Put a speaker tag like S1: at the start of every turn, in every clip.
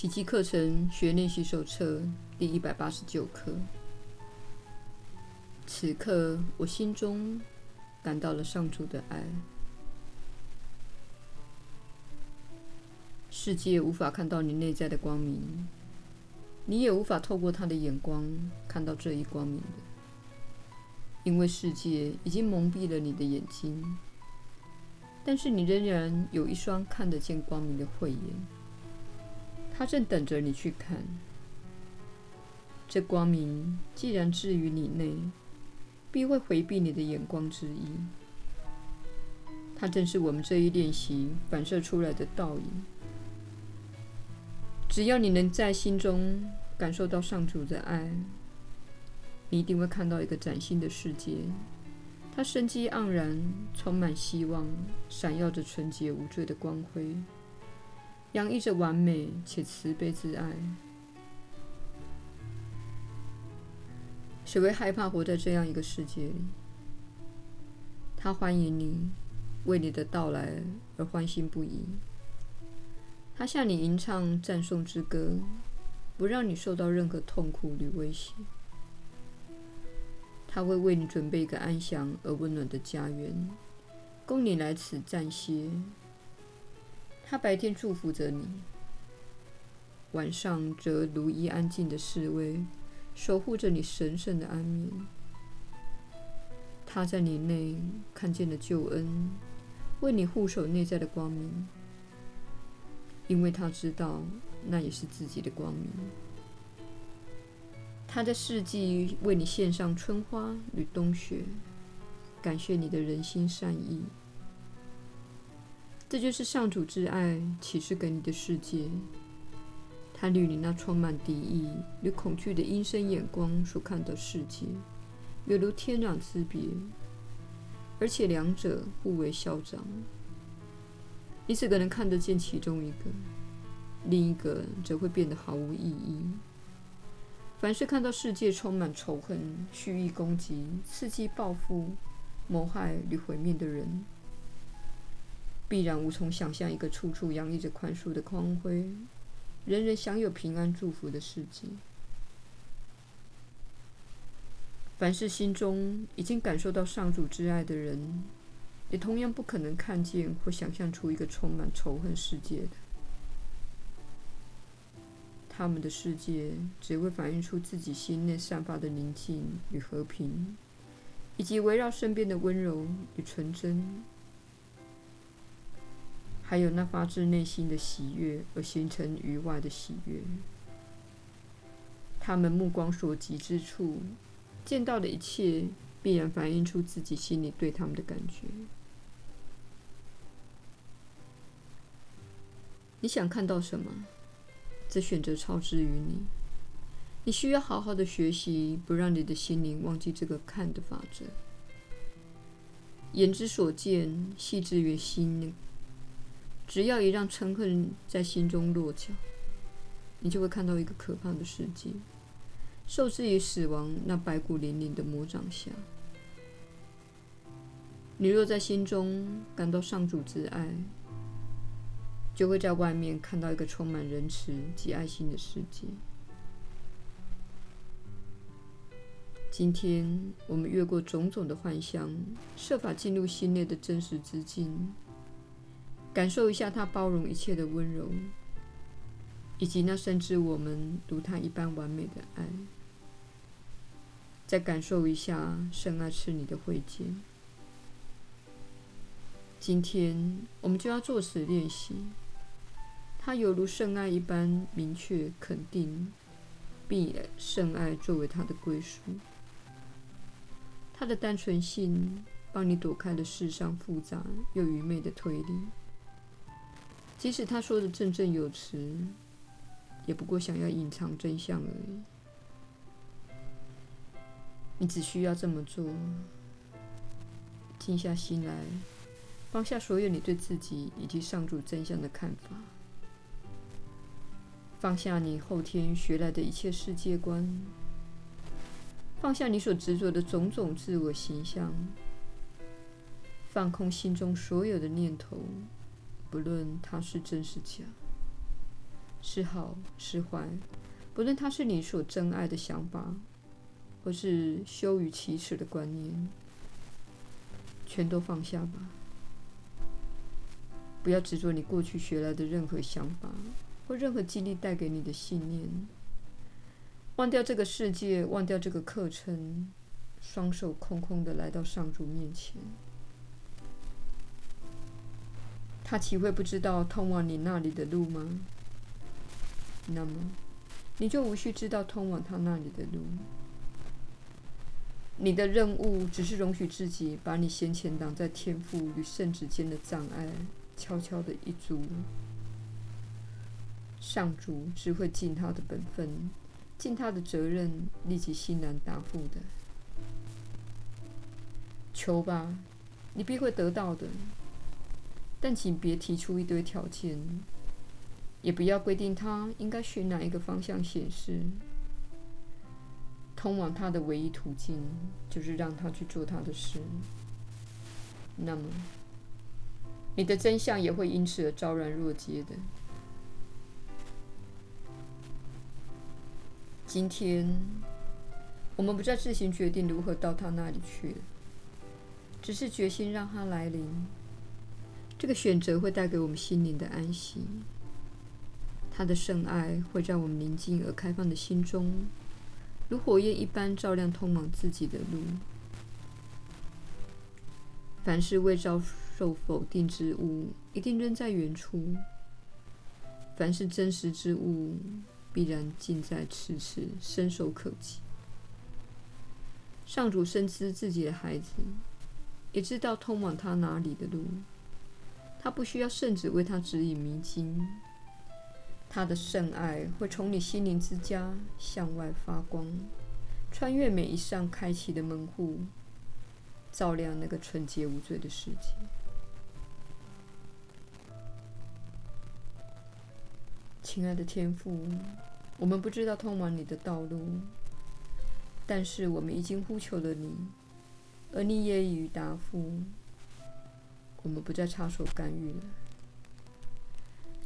S1: 奇迹课程学练习手册第一百八十九课。此刻，我心中感到了上主的爱。世界无法看到你内在的光明，你也无法透过他的眼光看到这一光明的，因为世界已经蒙蔽了你的眼睛。但是你仍然有一双看得见光明的慧眼，它正等着你去看。这光明既然置于你内，必会回避你的眼光之意。它正是我们这一练习反射出来的倒影。只要你能在心中感受到上主的爱，你一定会看到一个崭新的世界。它生机盎然，充满希望，闪耀着纯洁无罪的光辉，洋溢着完美且慈悲之爱。谁会害怕活在这样一个世界里？他欢迎你，为你的到来而欢欣不已。他向你吟唱赞颂之歌，不让你受到任何痛苦与威胁。他会为你准备一个安详而温暖的家园，供你来此暂歇。他白天祝福着你，晚上则如一安静的侍卫，守护着你神圣的安眠。他在你内看见了救恩，为你护守内在的光明，因为他知道那也是自己的光明。他在四季为你献上春花与冬雪，感谢你的人心善意。这就是上主之爱启示给你的世界。他与你那充满敌意与恐惧的阴森眼光所看的世界，犹如天壤之别，而且两者互为消长。你只可能看得见其中一个，另一个则会变得毫无意义。凡是看到世界充满仇恨、蓄意攻击、伺机报复、谋害与毁灭的人，必然无从想象一个处处洋溢着宽恕的光辉、人人享有平安祝福的世界。凡是心中已经感受到上主之爱的人，也同样不可能看见或想象出一个充满仇恨世界的。他们的世界只会反映出自己心内散发的宁静与和平，以及围绕身边的温柔与纯真，还有那发自内心的喜悦而形成于外的喜悦。他们目光所及之处，见到的一切必然反映出自己心里对他们的感觉。你想看到什么？这选择超之于你，你需要好好的学习，不让你的心灵忘记这个看的法则。眼之所见，系之于心。只要一让嗔恨在心中落脚，你就会看到一个可怕的世界，受制于死亡那白骨嶙嶙的魔掌下。你若在心中感到上主之爱，就会在外面看到一个充满仁慈及爱心的世界。今天，我们越过种种的幻象，设法进入心内的真实之境，感受一下它包容一切的温柔，以及那深知我们如它一般完美的爱。再感受一下圣爱赐你的慧见。今天，我们就要做此练习。它犹如圣爱一般明确肯定，并以圣爱作为它的归属。它的单纯性帮你躲开了世上复杂又愚昧的推理。即使他说的振振有词，也不过想要隐藏真相而已。你只需要这么做：静下心来，放下所有你对自己以及上主真相的看法。放下你后天学来的一切世界观，放下你所执着的种种自我形象，放空心中所有的念头，不论它是真是假。是好是坏，不论它是你所珍爱的想法，或是羞于启齿的观念，全都放下吧。不要执着你过去学来的任何想法，或任何经历带给你的信念。忘掉这个世界，忘掉这个课程，双手空空的来到上主面前。他岂会不知道通往你那里的路吗？那么，你就无需知道通往他那里的路。你的任务只是容许自己把你先前挡在天赋与圣旨间的障碍，悄悄的一筑。上主只会尽他的本分，尽他的责任，立即欣然答复的。求吧，你必会得到的。但请别提出一堆条件，也不要规定他应该选哪一个方向显示。通往他的唯一途径，就是让他去做他的事。那么，你的真相也会因此而昭然若揭的。今天，我们不再自行决定如何到他那里去，只是决心让他来临。这个选择会带给我们心灵的安息，他的圣爱会在我们宁静而开放的心中，如火焰一般照亮通往自己的路。凡是未遭受否定之物，一定扔在原处；凡是真实之物，必然近在咫尺，伸手可及。上主深知自己的孩子，也知道通往他哪里的路。他不需要圣子为他指引迷津，他的圣爱会从你心灵之家向外发光，穿越每一扇开启的门户，照亮那个纯洁无罪的世界。亲爱的天父，我们不知道通往你的道路，但是我们已经呼求了你，而你也已答复。我们不再插手干预了。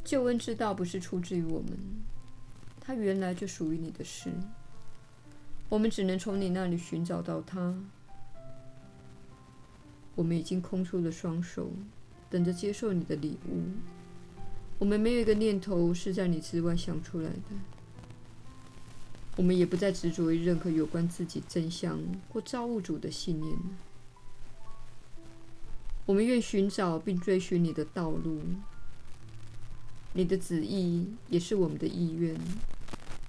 S1: 救恩之道不是出自于我们，它原来就属于你的事。我们只能从你那里寻找到它。我们已经空出了双手，等着接受你的礼物。我们没有一个念头是在你之外想出来的。我们也不再执着于任何有关自己真相或造物主的信念。我们愿寻找并追寻你的道路，你的旨意也是我们的意愿。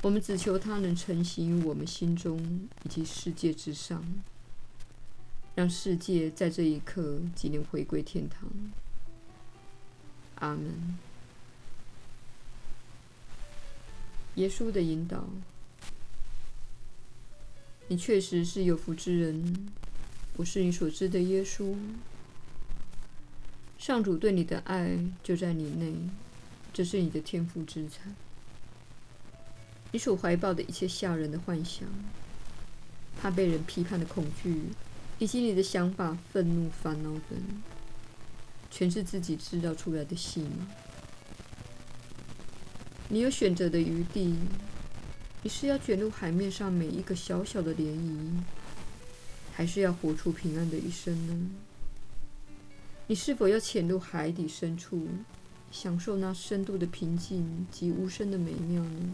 S1: 我们只求它能成行于我们心中以及世界之上，让世界在这一刻即能回归天堂。阿门。耶稣的引导，你确实是有福之人。我是你所知的耶稣。上主对你的爱就在你内，这是你的天赋之产。你所怀抱的一切吓人的幻想，怕被人批判的恐惧，以及你的想法、愤怒、烦恼等，全是自己制造出来的戏码。你有选择的余地，你是要卷入海面上每一个小小的涟漪，还是要活出平安的一生呢？你是否要潜入海底深处，享受那深度的平静及无声的美妙呢？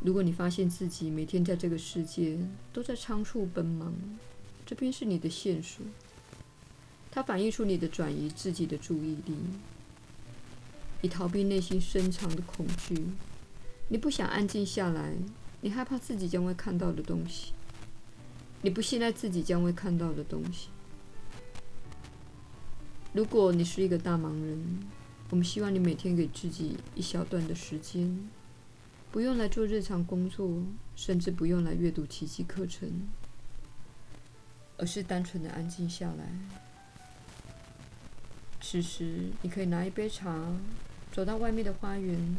S1: 如果你发现自己每天在这个世界都在仓促奔忙，这便是你的线索。它反映出你的转移自己的注意力，以逃避内心深藏的恐惧。你不想安静下来，你害怕自己将会看到的东西。你不信赖自己将会看到的东西。如果你是一个大忙人，我们希望你每天给自己一小段的时间，不用来做日常工作，甚至不用来阅读奇迹课程，而是单纯的安静下来。此时，你可以拿一杯茶，走到外面的花园，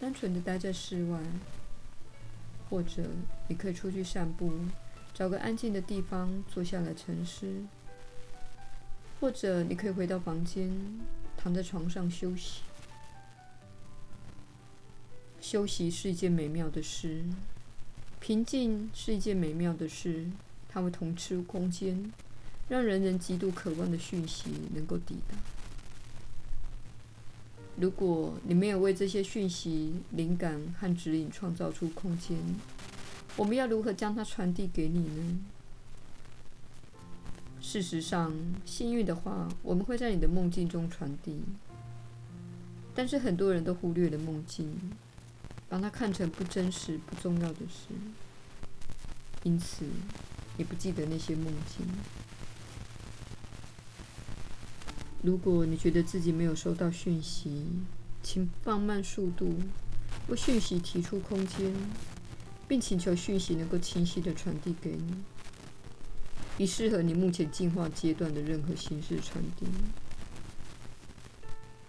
S1: 单纯的待在室外，或者你可以出去散步。找个安静的地方坐下来沉思，或者你可以回到房间，躺在床上休息。休息是一件美妙的事，平静是一件美妙的事。它会腾出空间，让人人极度渴望的讯息能够抵达。如果你没有为这些讯息、灵感和指引创造出空间，我们要如何将它传递给你呢？事实上，幸运的话，我们会在你的梦境中传递。但是很多人都忽略了梦境，把它看成不真实、不重要的事，因此。也不记得那些梦境。如果你觉得自己没有收到讯息，请放慢速度，为讯息提出空间，并请求讯息能够清晰地传递给你，以适合你目前进化阶段的任何形式传递。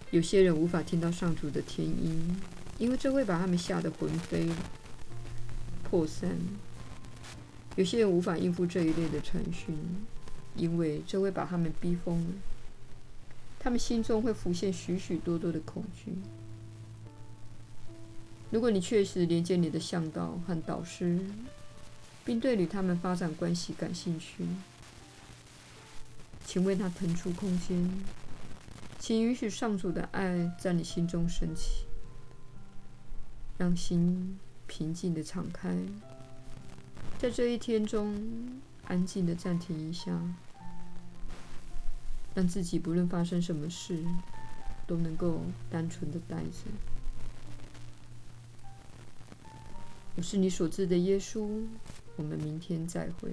S1: 有些人无法听到上主的天音，因为这会把他们吓得魂飞魄散。有些人无法应付这一类的传讯，因为这会把他们逼疯了。他们心中会浮现许许多多的恐惧。如果你确实连接你的向导和导师，并对与他们发展关系感兴趣，请为他腾出空间，请允许上主的爱在你心中升起，让心平静地敞开。在这一天中，安静的暂停一下，让自己不论发生什么事，都能够单纯的待着。我是你所知的耶稣，我们明天再会。